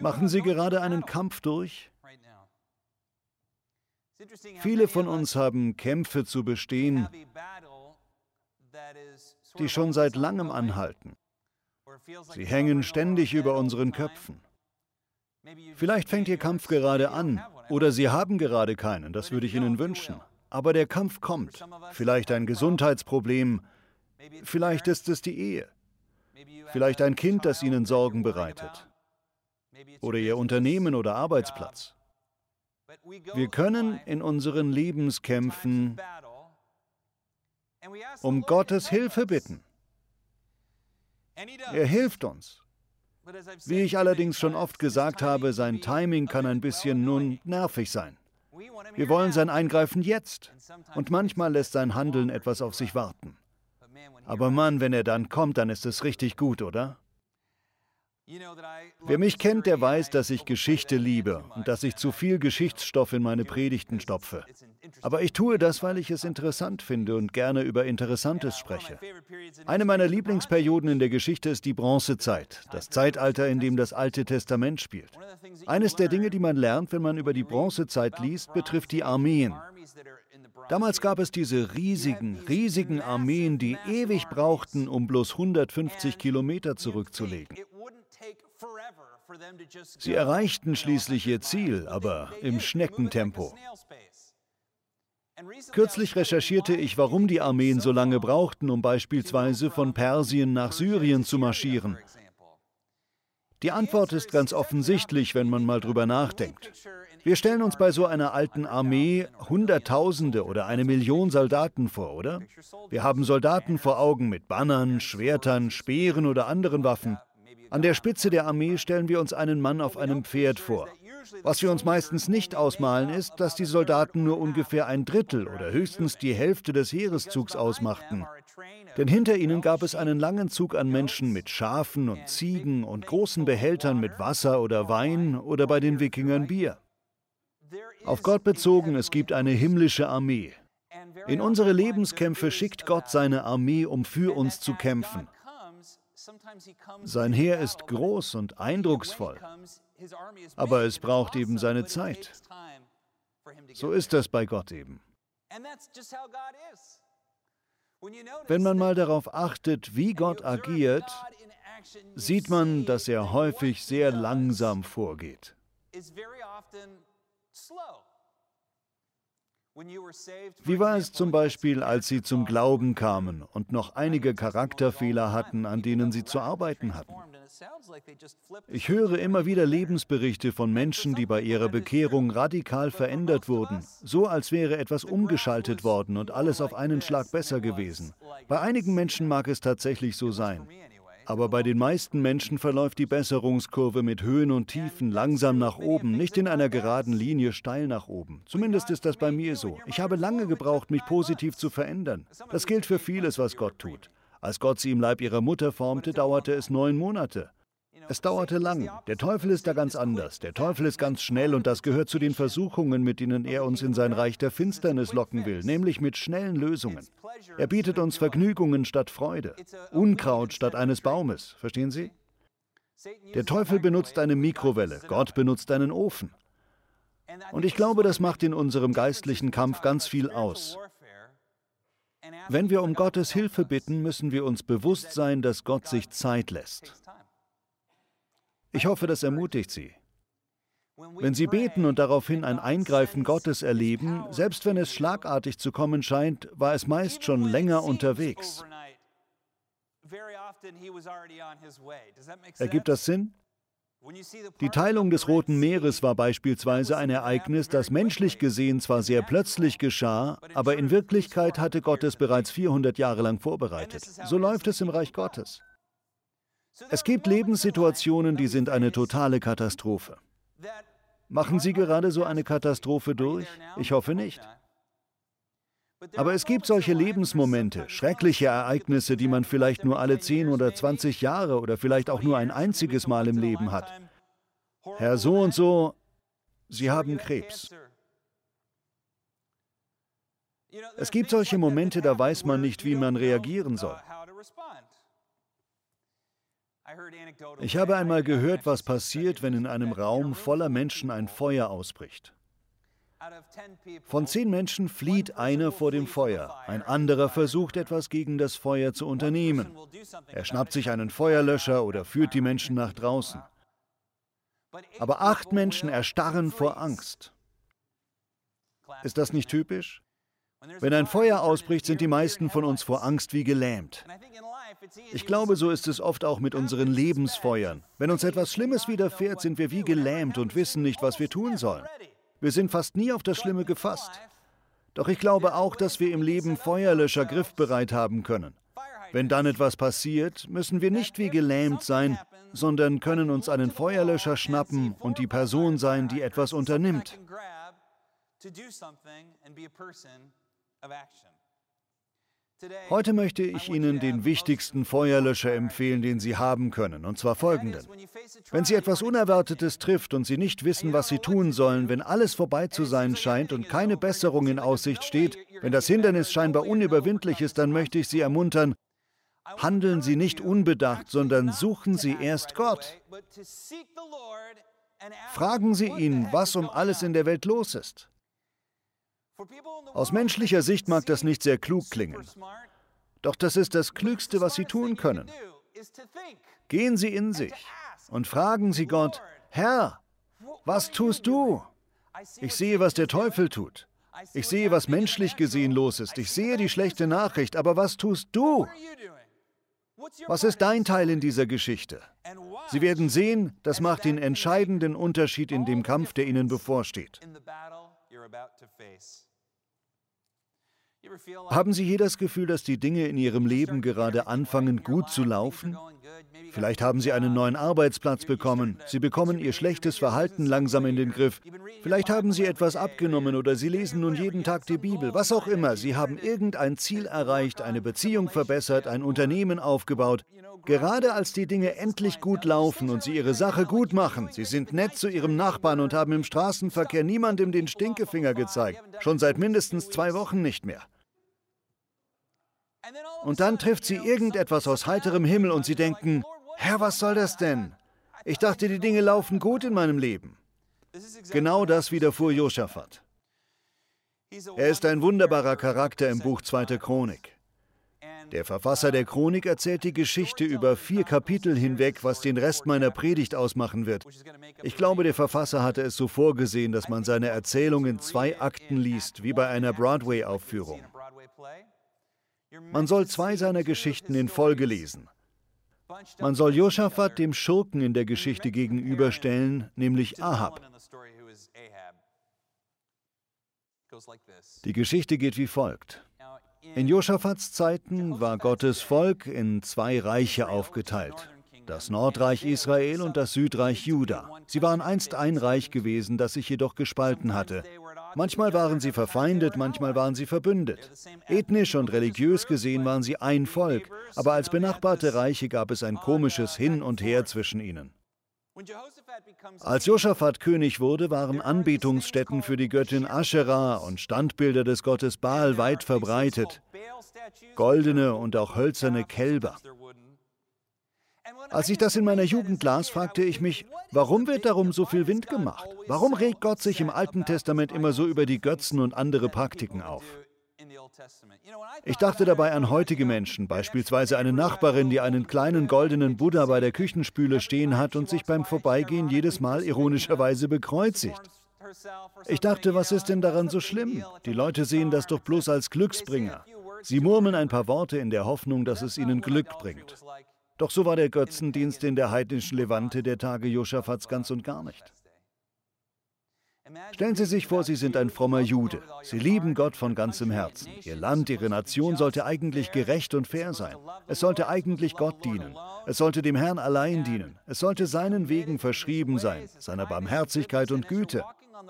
Machen Sie gerade einen Kampf durch? Viele von uns haben Kämpfe zu bestehen, die schon seit langem anhalten. Sie hängen ständig über unseren Köpfen. Vielleicht fängt Ihr Kampf gerade an oder Sie haben gerade keinen, das würde ich Ihnen wünschen. Aber der Kampf kommt. Vielleicht ein Gesundheitsproblem, vielleicht ist es die Ehe, vielleicht ein Kind, das Ihnen Sorgen bereitet oder Ihr Unternehmen oder Arbeitsplatz. Wir können in unseren Lebenskämpfen um Gottes Hilfe bitten. Er hilft uns. Wie ich allerdings schon oft gesagt habe, sein Timing kann ein bisschen nun nervig sein. Wir wollen sein Eingreifen jetzt. Und manchmal lässt sein Handeln etwas auf sich warten. Aber Mann, wenn er dann kommt, dann ist es richtig gut, oder? Wer mich kennt, der weiß, dass ich Geschichte liebe und dass ich zu viel Geschichtsstoff in meine Predigten stopfe. Aber ich tue das, weil ich es interessant finde und gerne über Interessantes spreche. Eine meiner Lieblingsperioden in der Geschichte ist die Bronzezeit, das Zeitalter, in dem das Alte Testament spielt. Eines der Dinge, die man lernt, wenn man über die Bronzezeit liest, betrifft die Armeen. Damals gab es diese riesigen, riesigen Armeen, die ewig brauchten, um bloß 150 Kilometer zurückzulegen. Sie erreichten schließlich ihr Ziel, aber im Schneckentempo. Kürzlich recherchierte ich, warum die Armeen so lange brauchten, um beispielsweise von Persien nach Syrien zu marschieren. Die Antwort ist ganz offensichtlich, wenn man mal drüber nachdenkt. Wir stellen uns bei so einer alten Armee Hunderttausende oder eine Million Soldaten vor, oder? Wir haben Soldaten vor Augen mit Bannern, Schwertern, Speeren oder anderen Waffen. An der Spitze der Armee stellen wir uns einen Mann auf einem Pferd vor. Was wir uns meistens nicht ausmalen, ist, dass die Soldaten nur ungefähr ein Drittel oder höchstens die Hälfte des Heereszugs ausmachten. Denn hinter ihnen gab es einen langen Zug an Menschen mit Schafen und Ziegen und großen Behältern mit Wasser oder Wein oder bei den Wikingern Bier. Auf Gott bezogen, es gibt eine himmlische Armee. In unsere Lebenskämpfe schickt Gott seine Armee, um für uns zu kämpfen. Sein Heer ist groß und eindrucksvoll, aber es braucht eben seine Zeit. So ist das bei Gott eben. Wenn man mal darauf achtet, wie Gott agiert, sieht man, dass er häufig sehr langsam vorgeht. Wie war es zum Beispiel, als Sie zum Glauben kamen und noch einige Charakterfehler hatten, an denen Sie zu arbeiten hatten? Ich höre immer wieder Lebensberichte von Menschen, die bei ihrer Bekehrung radikal verändert wurden, so als wäre etwas umgeschaltet worden und alles auf einen Schlag besser gewesen. Bei einigen Menschen mag es tatsächlich so sein. Aber bei den meisten Menschen verläuft die Besserungskurve mit Höhen und Tiefen langsam nach oben, nicht in einer geraden Linie steil nach oben. Zumindest ist das bei mir so. Ich habe lange gebraucht, mich positiv zu verändern. Das gilt für vieles, was Gott tut. Als Gott sie im Leib ihrer Mutter formte, dauerte es neun Monate. Es dauerte lang. Der Teufel ist da ganz anders. Der Teufel ist ganz schnell und das gehört zu den Versuchungen, mit denen er uns in sein Reich der Finsternis locken will, nämlich mit schnellen Lösungen. Er bietet uns Vergnügungen statt Freude, Unkraut statt eines Baumes. Verstehen Sie? Der Teufel benutzt eine Mikrowelle, Gott benutzt einen Ofen. Und ich glaube, das macht in unserem geistlichen Kampf ganz viel aus. Wenn wir um Gottes Hilfe bitten, müssen wir uns bewusst sein, dass Gott sich Zeit lässt. Ich hoffe, das ermutigt Sie. Wenn Sie beten und daraufhin ein Eingreifen Gottes erleben, selbst wenn es schlagartig zu kommen scheint, war es meist schon länger unterwegs. Ergibt das Sinn? Die Teilung des Roten Meeres war beispielsweise ein Ereignis, das menschlich gesehen zwar sehr plötzlich geschah, aber in Wirklichkeit hatte Gott es bereits 400 Jahre lang vorbereitet. So läuft es im Reich Gottes. Es gibt Lebenssituationen, die sind eine totale Katastrophe. Machen Sie gerade so eine Katastrophe durch? Ich hoffe nicht. Aber es gibt solche Lebensmomente, schreckliche Ereignisse, die man vielleicht nur alle 10 oder 20 Jahre oder vielleicht auch nur ein einziges Mal im Leben hat. Herr so und so, Sie haben Krebs. Es gibt solche Momente, da weiß man nicht, wie man reagieren soll. Ich habe einmal gehört, was passiert, wenn in einem Raum voller Menschen ein Feuer ausbricht. Von zehn Menschen flieht einer vor dem Feuer, ein anderer versucht etwas gegen das Feuer zu unternehmen. Er schnappt sich einen Feuerlöscher oder führt die Menschen nach draußen. Aber acht Menschen erstarren vor Angst. Ist das nicht typisch? Wenn ein Feuer ausbricht, sind die meisten von uns vor Angst wie gelähmt. Ich glaube, so ist es oft auch mit unseren Lebensfeuern. Wenn uns etwas Schlimmes widerfährt, sind wir wie gelähmt und wissen nicht, was wir tun sollen. Wir sind fast nie auf das Schlimme gefasst. Doch ich glaube auch, dass wir im Leben Feuerlöscher griffbereit haben können. Wenn dann etwas passiert, müssen wir nicht wie gelähmt sein, sondern können uns einen Feuerlöscher schnappen und die Person sein, die etwas unternimmt. Heute möchte ich Ihnen den wichtigsten Feuerlöscher empfehlen, den Sie haben können, und zwar folgenden. Wenn Sie etwas Unerwartetes trifft und Sie nicht wissen, was Sie tun sollen, wenn alles vorbei zu sein scheint und keine Besserung in Aussicht steht, wenn das Hindernis scheinbar unüberwindlich ist, dann möchte ich Sie ermuntern, handeln Sie nicht unbedacht, sondern suchen Sie erst Gott. Fragen Sie ihn, was um alles in der Welt los ist. Aus menschlicher Sicht mag das nicht sehr klug klingen. Doch das ist das Klügste, was Sie tun können. Gehen Sie in sich und fragen Sie Gott, Herr, was tust du? Ich sehe, was der Teufel tut. Ich sehe, was menschlich gesehen los ist. Ich sehe die schlechte Nachricht, aber was tust du? Was ist dein Teil in dieser Geschichte? Sie werden sehen, das macht den entscheidenden Unterschied in dem Kampf, der Ihnen bevorsteht. Haben Sie je das Gefühl, dass die Dinge in Ihrem Leben gerade anfangen gut zu laufen? Vielleicht haben Sie einen neuen Arbeitsplatz bekommen, Sie bekommen Ihr schlechtes Verhalten langsam in den Griff, vielleicht haben Sie etwas abgenommen oder Sie lesen nun jeden Tag die Bibel, was auch immer, Sie haben irgendein Ziel erreicht, eine Beziehung verbessert, ein Unternehmen aufgebaut. Gerade als die Dinge endlich gut laufen und Sie Ihre Sache gut machen, Sie sind nett zu Ihrem Nachbarn und haben im Straßenverkehr niemandem den Stinkefinger gezeigt, schon seit mindestens zwei Wochen nicht mehr. Und dann trifft sie irgendetwas aus heiterem Himmel und sie denken, Herr, was soll das denn? Ich dachte, die Dinge laufen gut in meinem Leben. Genau das widerfuhr Josaphat. Er ist ein wunderbarer Charakter im Buch 2. Chronik. Der Verfasser der Chronik erzählt die Geschichte über vier Kapitel hinweg, was den Rest meiner Predigt ausmachen wird. Ich glaube, der Verfasser hatte es so vorgesehen, dass man seine Erzählung in zwei Akten liest, wie bei einer Broadway-Aufführung. Man soll zwei seiner Geschichten in Folge lesen. Man soll Josaphat dem Schurken in der Geschichte gegenüberstellen, nämlich Ahab. Die Geschichte geht wie folgt. In Josaphats Zeiten war Gottes Volk in zwei Reiche aufgeteilt. Das Nordreich Israel und das Südreich Juda. Sie waren einst ein Reich gewesen, das sich jedoch gespalten hatte. Manchmal waren sie verfeindet, manchmal waren sie verbündet. Ethnisch und religiös gesehen waren sie ein Volk, aber als benachbarte Reiche gab es ein komisches Hin und Her zwischen ihnen. Als Josaphat König wurde, waren Anbetungsstätten für die Göttin Asherah und Standbilder des Gottes Baal weit verbreitet. Goldene und auch hölzerne Kälber. Als ich das in meiner Jugend las, fragte ich mich, warum wird darum so viel Wind gemacht? Warum regt Gott sich im Alten Testament immer so über die Götzen und andere Praktiken auf? Ich dachte dabei an heutige Menschen, beispielsweise eine Nachbarin, die einen kleinen goldenen Buddha bei der Küchenspüle stehen hat und sich beim Vorbeigehen jedes Mal ironischerweise bekreuzigt. Ich dachte, was ist denn daran so schlimm? Die Leute sehen das doch bloß als Glücksbringer. Sie murmeln ein paar Worte in der Hoffnung, dass es ihnen Glück bringt. Doch so war der Götzendienst in der heidnischen Levante der Tage Josaphats ganz und gar nicht. Stellen Sie sich vor, Sie sind ein frommer Jude. Sie lieben Gott von ganzem Herzen. Ihr Land, Ihre Nation sollte eigentlich gerecht und fair sein. Es sollte eigentlich Gott dienen. Es sollte dem Herrn allein dienen. Es sollte seinen Wegen verschrieben sein, seiner Barmherzigkeit und Güte.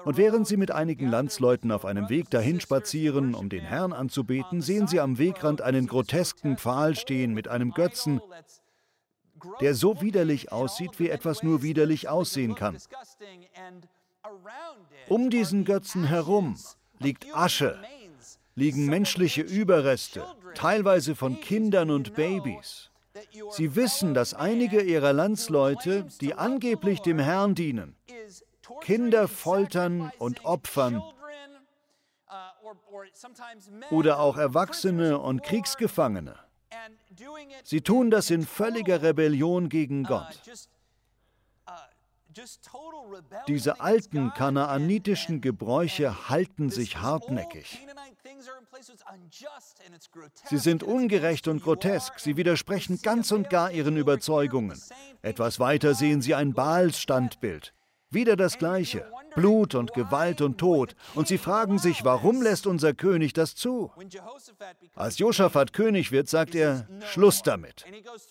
Und während Sie mit einigen Landsleuten auf einem Weg dahin spazieren, um den Herrn anzubeten, sehen Sie am Wegrand einen grotesken Pfahl stehen mit einem Götzen, der so widerlich aussieht, wie etwas nur widerlich aussehen kann. Um diesen Götzen herum liegt Asche, liegen menschliche Überreste, teilweise von Kindern und Babys. Sie wissen, dass einige ihrer Landsleute, die angeblich dem Herrn dienen, Kinder foltern und opfern oder auch Erwachsene und Kriegsgefangene. Sie tun das in völliger Rebellion gegen Gott. Diese alten kanaanitischen Gebräuche halten sich hartnäckig. Sie sind ungerecht und grotesk, sie widersprechen ganz und gar ihren Überzeugungen. Etwas weiter sehen sie ein Baals-Standbild. Wieder das Gleiche. Blut und Gewalt und Tod. Und sie fragen sich, warum lässt unser König das zu? Als Josaphat König wird, sagt er, Schluss damit.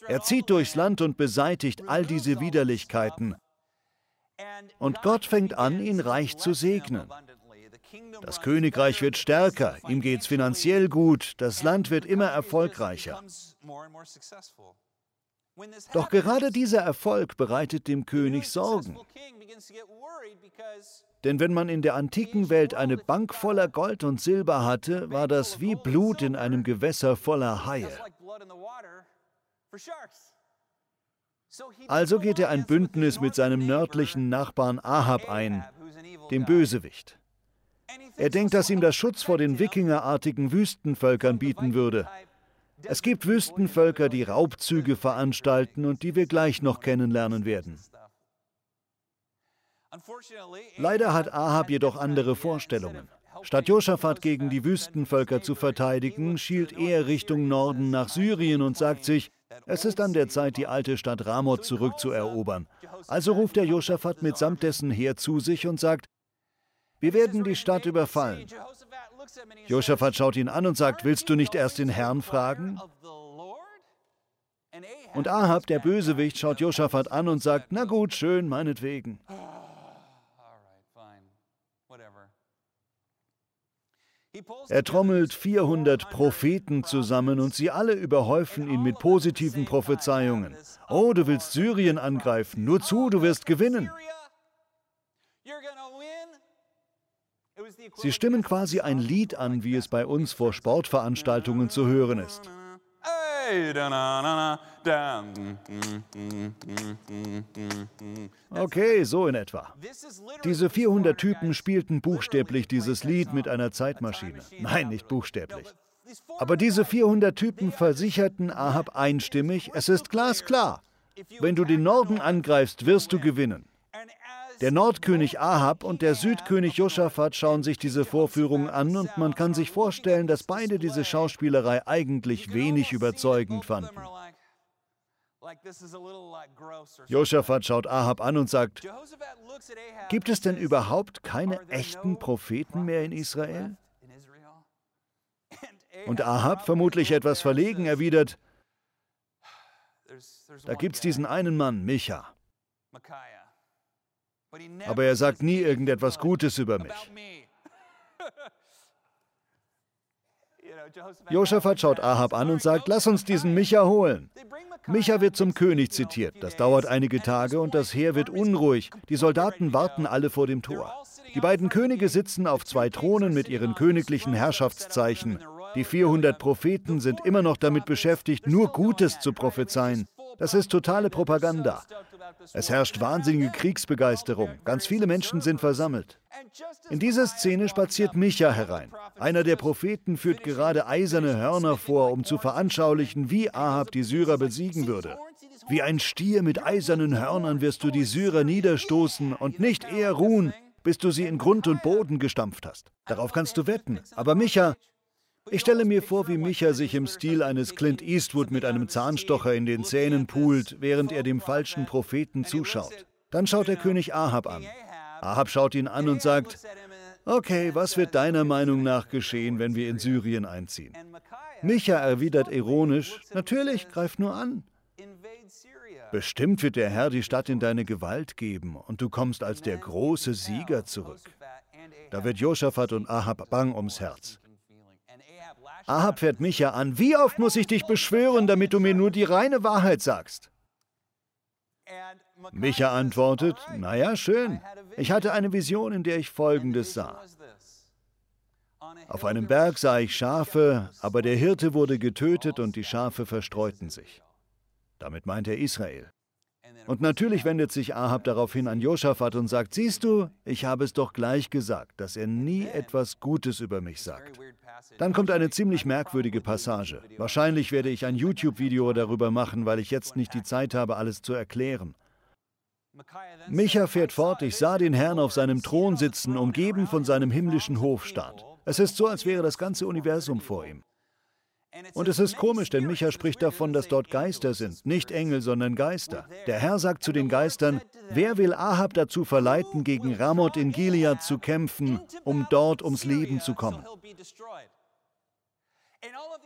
Er zieht durchs Land und beseitigt all diese Widerlichkeiten. Und Gott fängt an, ihn reich zu segnen. Das Königreich wird stärker, ihm geht es finanziell gut, das Land wird immer erfolgreicher. Doch gerade dieser Erfolg bereitet dem König Sorgen. Denn wenn man in der antiken Welt eine Bank voller Gold und Silber hatte, war das wie Blut in einem Gewässer voller Haie. Also geht er ein Bündnis mit seinem nördlichen Nachbarn Ahab ein, dem Bösewicht. Er denkt, dass ihm das Schutz vor den wikingerartigen Wüstenvölkern bieten würde. Es gibt Wüstenvölker, die Raubzüge veranstalten und die wir gleich noch kennenlernen werden. Leider hat Ahab jedoch andere Vorstellungen. Statt Josaphat gegen die Wüstenvölker zu verteidigen, schielt er Richtung Norden nach Syrien und sagt sich, es ist an der Zeit, die alte Stadt Ramoth zurückzuerobern. Also ruft er Josaphat mitsamt dessen Heer zu sich und sagt, wir werden die Stadt überfallen. Josaphat schaut ihn an und sagt, willst du nicht erst den Herrn fragen? Und Ahab, der Bösewicht, schaut Josaphat an und sagt, na gut, schön, meinetwegen. Er trommelt 400 Propheten zusammen und sie alle überhäufen ihn mit positiven Prophezeiungen. Oh, du willst Syrien angreifen, nur zu, du wirst gewinnen. Sie stimmen quasi ein Lied an, wie es bei uns vor Sportveranstaltungen zu hören ist. Okay, so in etwa. Diese 400 Typen spielten buchstäblich dieses Lied mit einer Zeitmaschine. Nein, nicht buchstäblich. Aber diese 400 Typen versicherten Ahab einstimmig, es ist glasklar, wenn du den Norden angreifst, wirst du gewinnen. Der Nordkönig Ahab und der Südkönig Josaphat schauen sich diese Vorführung an und man kann sich vorstellen, dass beide diese Schauspielerei eigentlich wenig überzeugend fanden. Josaphat schaut Ahab an und sagt, gibt es denn überhaupt keine echten Propheten mehr in Israel? Und Ahab, vermutlich etwas verlegen, erwidert, da gibt es diesen einen Mann, Micha. Aber er sagt nie irgendetwas Gutes über mich. Josaphat schaut Ahab an und sagt, lass uns diesen Micha holen. Micha wird zum König zitiert. Das dauert einige Tage und das Heer wird unruhig. Die Soldaten warten alle vor dem Tor. Die beiden Könige sitzen auf zwei Thronen mit ihren königlichen Herrschaftszeichen. Die 400 Propheten sind immer noch damit beschäftigt, nur Gutes zu prophezeien. Das ist totale Propaganda. Es herrscht wahnsinnige Kriegsbegeisterung. Ganz viele Menschen sind versammelt. In dieser Szene spaziert Micha herein. Einer der Propheten führt gerade eiserne Hörner vor, um zu veranschaulichen, wie Ahab die Syrer besiegen würde. Wie ein Stier mit eisernen Hörnern wirst du die Syrer niederstoßen und nicht eher ruhen, bis du sie in Grund und Boden gestampft hast. Darauf kannst du wetten. Aber Micha, ich stelle mir vor, wie Micha sich im Stil eines Clint Eastwood mit einem Zahnstocher in den Zähnen poolt, während er dem falschen Propheten zuschaut. Dann schaut der König Ahab an. Ahab schaut ihn an und sagt, okay, was wird deiner Meinung nach geschehen, wenn wir in Syrien einziehen? Micha erwidert ironisch, natürlich, greif nur an. Bestimmt wird der Herr die Stadt in deine Gewalt geben und du kommst als der große Sieger zurück. Da wird Josaphat und Ahab bang ums Herz. Ahab fährt Micha an. Wie oft muss ich dich beschwören, damit du mir nur die reine Wahrheit sagst? Micha antwortet, naja, schön. Ich hatte eine Vision, in der ich Folgendes sah. Auf einem Berg sah ich Schafe, aber der Hirte wurde getötet und die Schafe verstreuten sich. Damit meint er Israel. Und natürlich wendet sich Ahab daraufhin an Josaphat und sagt, siehst du, ich habe es doch gleich gesagt, dass er nie etwas Gutes über mich sagt. Dann kommt eine ziemlich merkwürdige Passage. Wahrscheinlich werde ich ein YouTube-Video darüber machen, weil ich jetzt nicht die Zeit habe, alles zu erklären. Micha fährt fort, ich sah den Herrn auf seinem Thron sitzen, umgeben von seinem himmlischen Hofstaat. Es ist so, als wäre das ganze Universum vor ihm. Und es ist komisch, denn Micha spricht davon, dass dort Geister sind, nicht Engel, sondern Geister. Der Herr sagt zu den Geistern, wer will Ahab dazu verleiten, gegen Ramoth in Gilead zu kämpfen, um dort ums Leben zu kommen?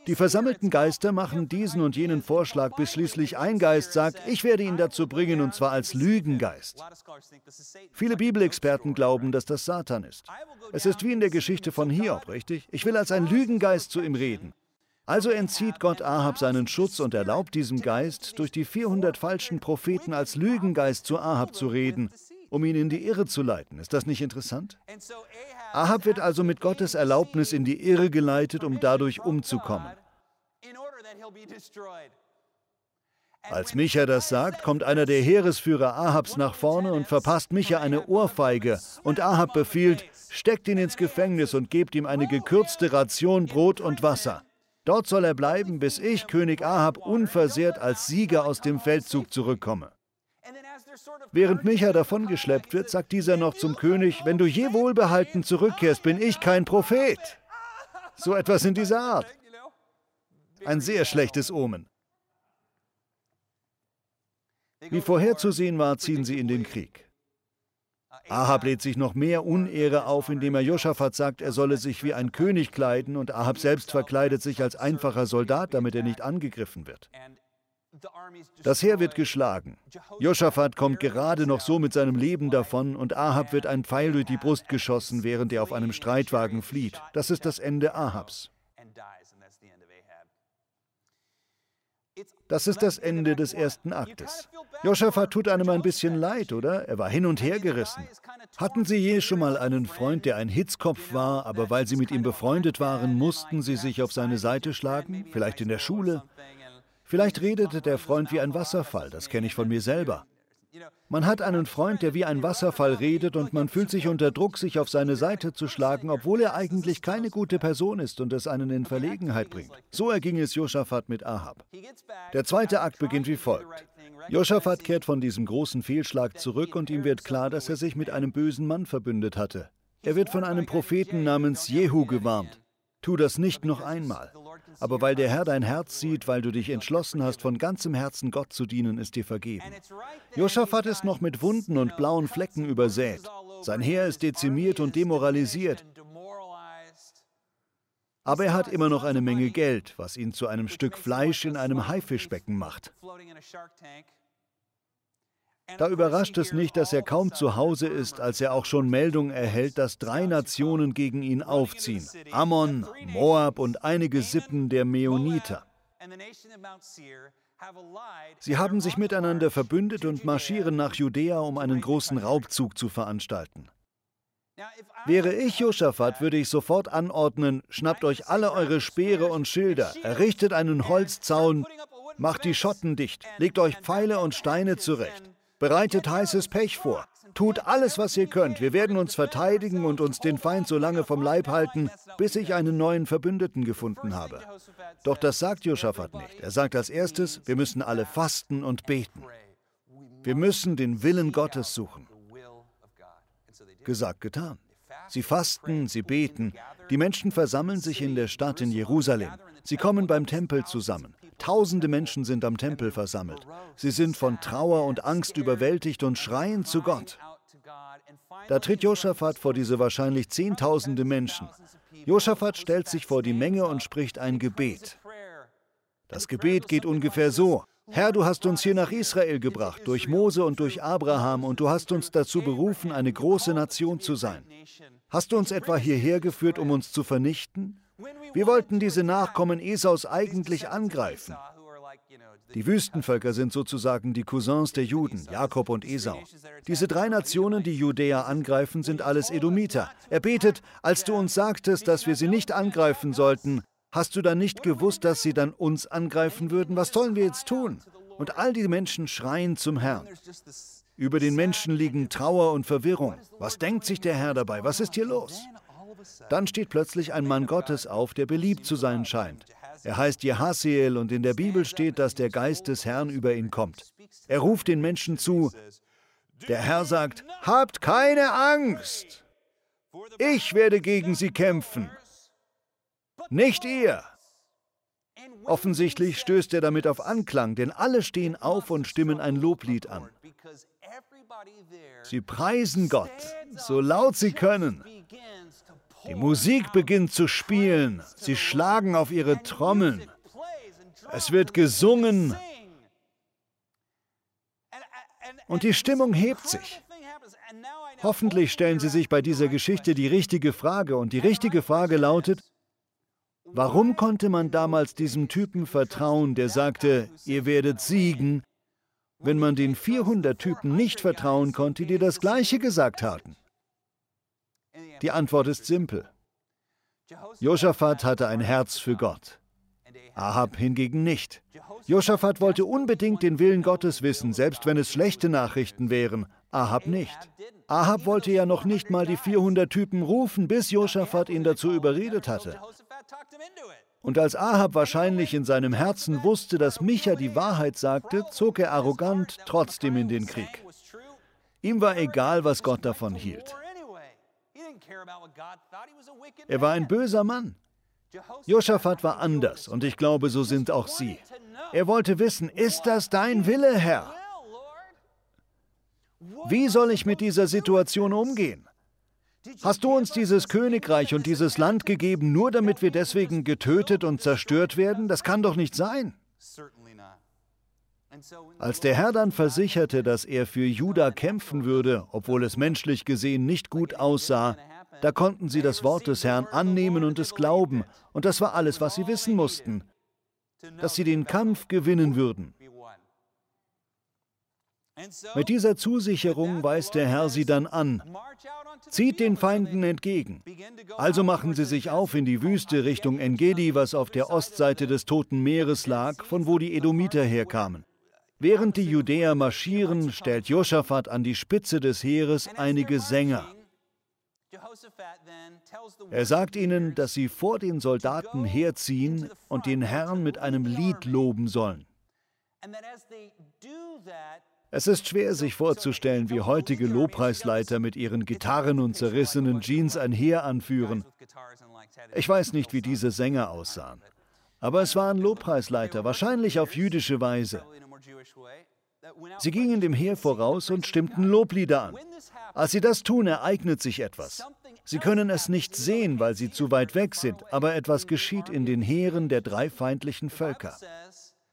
Die versammelten Geister machen diesen und jenen Vorschlag, bis schließlich ein Geist sagt, ich werde ihn dazu bringen, und zwar als Lügengeist. Viele Bibelexperten glauben, dass das Satan ist. Es ist wie in der Geschichte von Hiob, richtig? Ich will als ein Lügengeist zu ihm reden. Also entzieht Gott Ahab seinen Schutz und erlaubt diesem Geist, durch die 400 falschen Propheten als Lügengeist zu Ahab zu reden, um ihn in die Irre zu leiten. Ist das nicht interessant? Ahab wird also mit Gottes Erlaubnis in die Irre geleitet, um dadurch umzukommen. Als Micha das sagt, kommt einer der Heeresführer Ahabs nach vorne und verpasst Micha eine Ohrfeige. Und Ahab befiehlt, steckt ihn ins Gefängnis und gebt ihm eine gekürzte Ration Brot und Wasser. Dort soll er bleiben, bis ich, König Ahab, unversehrt als Sieger aus dem Feldzug zurückkomme. Während Micha davongeschleppt wird, sagt dieser noch zum König, wenn du je wohlbehalten zurückkehrst, bin ich kein Prophet. So etwas in dieser Art. Ein sehr schlechtes Omen. Wie vorherzusehen war, ziehen sie in den Krieg. Ahab lädt sich noch mehr Unehre auf, indem er Josaphat sagt, er solle sich wie ein König kleiden und Ahab selbst verkleidet sich als einfacher Soldat, damit er nicht angegriffen wird. Das Heer wird geschlagen. Josaphat kommt gerade noch so mit seinem Leben davon und Ahab wird ein Pfeil durch die Brust geschossen, während er auf einem Streitwagen flieht. Das ist das Ende Ahabs. Das ist das Ende des ersten Aktes. Josaphat tut einem ein bisschen leid, oder? Er war hin und her gerissen. Hatten Sie je schon mal einen Freund, der ein Hitzkopf war, aber weil Sie mit ihm befreundet waren, mussten Sie sich auf seine Seite schlagen? Vielleicht in der Schule? Vielleicht redete der Freund wie ein Wasserfall, das kenne ich von mir selber. Man hat einen Freund, der wie ein Wasserfall redet und man fühlt sich unter Druck, sich auf seine Seite zu schlagen, obwohl er eigentlich keine gute Person ist und es einen in Verlegenheit bringt. So erging es Josaphat mit Ahab. Der zweite Akt beginnt wie folgt. Josaphat kehrt von diesem großen Fehlschlag zurück und ihm wird klar, dass er sich mit einem bösen Mann verbündet hatte. Er wird von einem Propheten namens Jehu gewarnt. Tu das nicht noch einmal. Aber weil der Herr dein Herz sieht, weil du dich entschlossen hast, von ganzem Herzen Gott zu dienen, ist dir vergeben. Josaphat ist noch mit Wunden und blauen Flecken übersät. Sein Heer ist dezimiert und demoralisiert. Aber er hat immer noch eine Menge Geld, was ihn zu einem Stück Fleisch in einem Haifischbecken macht. Da überrascht es nicht, dass er kaum zu Hause ist, als er auch schon Meldung erhält, dass drei Nationen gegen ihn aufziehen. Ammon, Moab und einige Sippen der Meoniter. Sie haben sich miteinander verbündet und marschieren nach Judäa, um einen großen Raubzug zu veranstalten. Wäre ich Josaphat, würde ich sofort anordnen, schnappt euch alle eure Speere und Schilder, errichtet einen Holzzaun, macht die Schotten dicht, legt euch Pfeile und Steine zurecht. Bereitet heißes Pech vor. Tut alles, was ihr könnt. Wir werden uns verteidigen und uns den Feind so lange vom Leib halten, bis ich einen neuen Verbündeten gefunden habe. Doch das sagt Josaphat nicht. Er sagt als erstes, wir müssen alle fasten und beten. Wir müssen den Willen Gottes suchen. Gesagt, getan. Sie fasten, sie beten. Die Menschen versammeln sich in der Stadt in Jerusalem. Sie kommen beim Tempel zusammen. Tausende Menschen sind am Tempel versammelt. Sie sind von Trauer und Angst überwältigt und schreien zu Gott. Da tritt Josaphat vor diese wahrscheinlich Zehntausende Menschen. Josaphat stellt sich vor die Menge und spricht ein Gebet. Das Gebet geht ungefähr so. Herr, du hast uns hier nach Israel gebracht, durch Mose und durch Abraham, und du hast uns dazu berufen, eine große Nation zu sein. Hast du uns etwa hierher geführt, um uns zu vernichten? Wir wollten diese Nachkommen Esaus eigentlich angreifen. Die Wüstenvölker sind sozusagen die Cousins der Juden, Jakob und Esau. Diese drei Nationen, die Judäa angreifen, sind alles Edomiter. Er betet, als du uns sagtest, dass wir sie nicht angreifen sollten, hast du dann nicht gewusst, dass sie dann uns angreifen würden? Was sollen wir jetzt tun? Und all die Menschen schreien zum Herrn. Über den Menschen liegen Trauer und Verwirrung. Was denkt sich der Herr dabei? Was ist hier los? Dann steht plötzlich ein Mann Gottes auf, der beliebt zu sein scheint. Er heißt Jehasiel und in der Bibel steht, dass der Geist des Herrn über ihn kommt. Er ruft den Menschen zu. Der Herr sagt, habt keine Angst. Ich werde gegen sie kämpfen. Nicht ihr. Offensichtlich stößt er damit auf Anklang, denn alle stehen auf und stimmen ein Loblied an. Sie preisen Gott, so laut sie können. Die Musik beginnt zu spielen. Sie schlagen auf ihre Trommeln. Es wird gesungen. Und die Stimmung hebt sich. Hoffentlich stellen Sie sich bei dieser Geschichte die richtige Frage. Und die richtige Frage lautet, warum konnte man damals diesem Typen vertrauen, der sagte, ihr werdet siegen, wenn man den 400 Typen nicht vertrauen konnte, die das Gleiche gesagt hatten? Die Antwort ist simpel. Josaphat hatte ein Herz für Gott. Ahab hingegen nicht. Josaphat wollte unbedingt den Willen Gottes wissen, selbst wenn es schlechte Nachrichten wären. Ahab nicht. Ahab wollte ja noch nicht mal die 400 Typen rufen, bis Josaphat ihn dazu überredet hatte. Und als Ahab wahrscheinlich in seinem Herzen wusste, dass Micha die Wahrheit sagte, zog er arrogant trotzdem in den Krieg. Ihm war egal, was Gott davon hielt. Er war ein böser Mann. Josaphat war anders und ich glaube, so sind auch Sie. Er wollte wissen, ist das dein Wille, Herr? Wie soll ich mit dieser Situation umgehen? Hast du uns dieses Königreich und dieses Land gegeben, nur damit wir deswegen getötet und zerstört werden? Das kann doch nicht sein. Als der Herr dann versicherte, dass er für Juda kämpfen würde, obwohl es menschlich gesehen nicht gut aussah, da konnten sie das Wort des Herrn annehmen und es glauben, und das war alles, was sie wissen mussten, dass sie den Kampf gewinnen würden. Mit dieser Zusicherung weist der Herr sie dann an. Zieht den Feinden entgegen. Also machen sie sich auf in die Wüste Richtung Engedi, was auf der Ostseite des Toten Meeres lag, von wo die Edomiter herkamen. Während die Judäer marschieren, stellt Josaphat an die Spitze des Heeres einige Sänger. Er sagt ihnen, dass sie vor den Soldaten herziehen und den Herrn mit einem Lied loben sollen. Es ist schwer, sich vorzustellen, wie heutige Lobpreisleiter mit ihren Gitarren und zerrissenen Jeans ein Heer anführen. Ich weiß nicht, wie diese Sänger aussahen. Aber es waren Lobpreisleiter, wahrscheinlich auf jüdische Weise. Sie gingen dem Heer voraus und stimmten Loblieder an. Als sie das tun, ereignet sich etwas. Sie können es nicht sehen, weil sie zu weit weg sind, aber etwas geschieht in den Heeren der drei feindlichen Völker.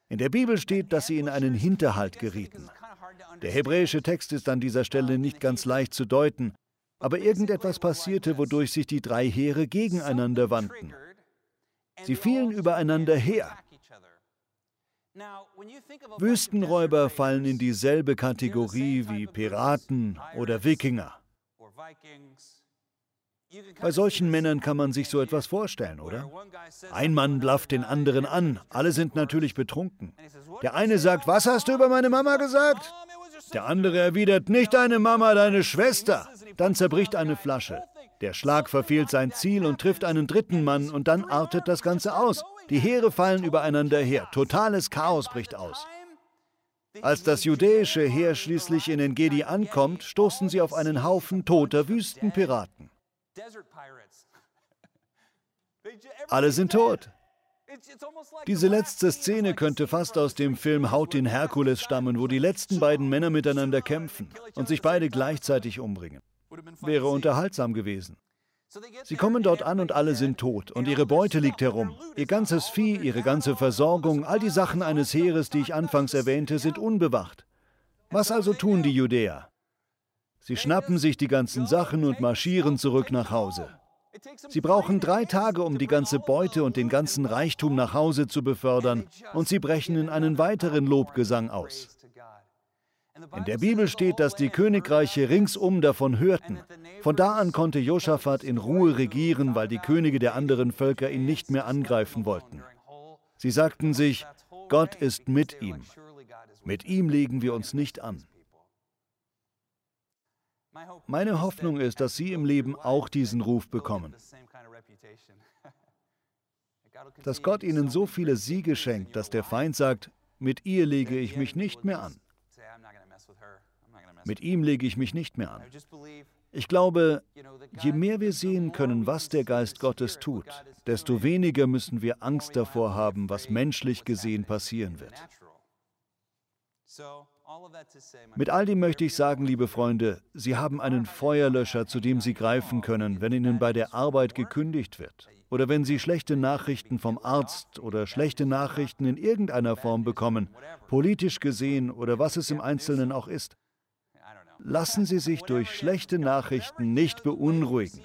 In der Bibel steht, dass sie in einen Hinterhalt gerieten. Der hebräische Text ist an dieser Stelle nicht ganz leicht zu deuten, aber irgendetwas passierte, wodurch sich die drei Heere gegeneinander wandten. Sie fielen übereinander her. Wüstenräuber fallen in dieselbe Kategorie wie Piraten oder Wikinger. Bei solchen Männern kann man sich so etwas vorstellen, oder? Ein Mann blafft den anderen an, alle sind natürlich betrunken. Der eine sagt, was hast du über meine Mama gesagt? Der andere erwidert, nicht deine Mama, deine Schwester. Dann zerbricht eine Flasche. Der Schlag verfehlt sein Ziel und trifft einen dritten Mann und dann artet das Ganze aus. Die Heere fallen übereinander her. Totales Chaos bricht aus. Als das judäische Heer schließlich in Engedi ankommt, stoßen sie auf einen Haufen toter Wüstenpiraten. Alle sind tot. Diese letzte Szene könnte fast aus dem Film Haut den Herkules stammen, wo die letzten beiden Männer miteinander kämpfen und sich beide gleichzeitig umbringen. Wäre unterhaltsam gewesen. Sie kommen dort an und alle sind tot und ihre Beute liegt herum. Ihr ganzes Vieh, ihre ganze Versorgung, all die Sachen eines Heeres, die ich anfangs erwähnte, sind unbewacht. Was also tun die Judäer? Sie schnappen sich die ganzen Sachen und marschieren zurück nach Hause. Sie brauchen drei Tage, um die ganze Beute und den ganzen Reichtum nach Hause zu befördern, und sie brechen in einen weiteren Lobgesang aus. In der Bibel steht, dass die Königreiche ringsum davon hörten. Von da an konnte Josaphat in Ruhe regieren, weil die Könige der anderen Völker ihn nicht mehr angreifen wollten. Sie sagten sich, Gott ist mit ihm. Mit ihm legen wir uns nicht an. Meine Hoffnung ist, dass Sie im Leben auch diesen Ruf bekommen. Dass Gott Ihnen so viele Siege schenkt, dass der Feind sagt, mit ihr lege ich mich nicht mehr an. Mit ihm lege ich mich nicht mehr an. Ich glaube, je mehr wir sehen können, was der Geist Gottes tut, desto weniger müssen wir Angst davor haben, was menschlich gesehen passieren wird. Mit all dem möchte ich sagen, liebe Freunde, Sie haben einen Feuerlöscher, zu dem Sie greifen können, wenn Ihnen bei der Arbeit gekündigt wird oder wenn Sie schlechte Nachrichten vom Arzt oder schlechte Nachrichten in irgendeiner Form bekommen, politisch gesehen oder was es im Einzelnen auch ist. Lassen Sie sich durch schlechte Nachrichten nicht beunruhigen.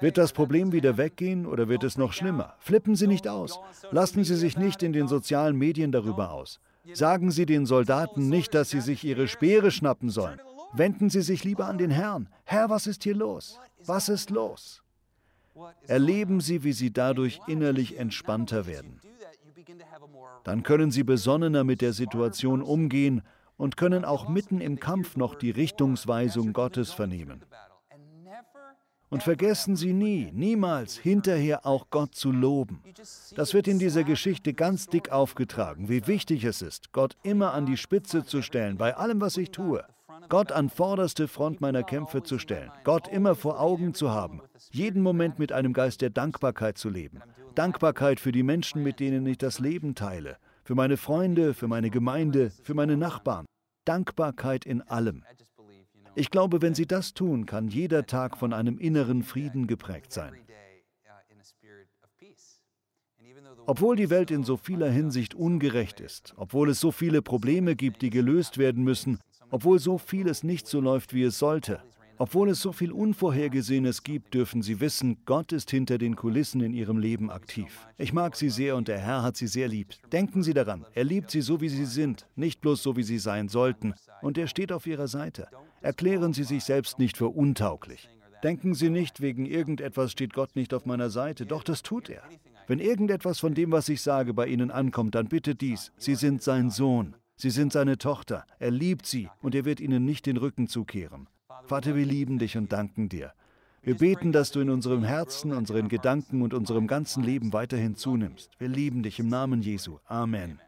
Wird das Problem wieder weggehen oder wird es noch schlimmer? Flippen Sie nicht aus. Lassen Sie sich nicht in den sozialen Medien darüber aus. Sagen Sie den Soldaten nicht, dass sie sich ihre Speere schnappen sollen. Wenden Sie sich lieber an den Herrn. Herr, was ist hier los? Was ist los? Erleben Sie, wie Sie dadurch innerlich entspannter werden. Dann können Sie besonnener mit der Situation umgehen und können auch mitten im Kampf noch die Richtungsweisung Gottes vernehmen. Und vergessen Sie nie, niemals hinterher auch Gott zu loben. Das wird in dieser Geschichte ganz dick aufgetragen, wie wichtig es ist, Gott immer an die Spitze zu stellen bei allem, was ich tue. Gott an vorderste Front meiner Kämpfe zu stellen, Gott immer vor Augen zu haben, jeden Moment mit einem Geist der Dankbarkeit zu leben. Dankbarkeit für die Menschen, mit denen ich das Leben teile, für meine Freunde, für meine Gemeinde, für meine Nachbarn. Dankbarkeit in allem. Ich glaube, wenn Sie das tun, kann jeder Tag von einem inneren Frieden geprägt sein. Obwohl die Welt in so vieler Hinsicht ungerecht ist, obwohl es so viele Probleme gibt, die gelöst werden müssen, obwohl so vieles nicht so läuft, wie es sollte, obwohl es so viel Unvorhergesehenes gibt, dürfen Sie wissen, Gott ist hinter den Kulissen in Ihrem Leben aktiv. Ich mag Sie sehr und der Herr hat Sie sehr lieb. Denken Sie daran, er liebt Sie so, wie Sie sind, nicht bloß so, wie Sie sein sollten. Und er steht auf Ihrer Seite. Erklären Sie sich selbst nicht für untauglich. Denken Sie nicht, wegen irgendetwas steht Gott nicht auf meiner Seite. Doch das tut er. Wenn irgendetwas von dem, was ich sage, bei Ihnen ankommt, dann bitte dies. Sie sind sein Sohn. Sie sind seine Tochter. Er liebt Sie und er wird Ihnen nicht den Rücken zukehren. Vater, wir lieben dich und danken dir. Wir beten, dass du in unserem Herzen, unseren Gedanken und unserem ganzen Leben weiterhin zunimmst. Wir lieben dich im Namen Jesu. Amen.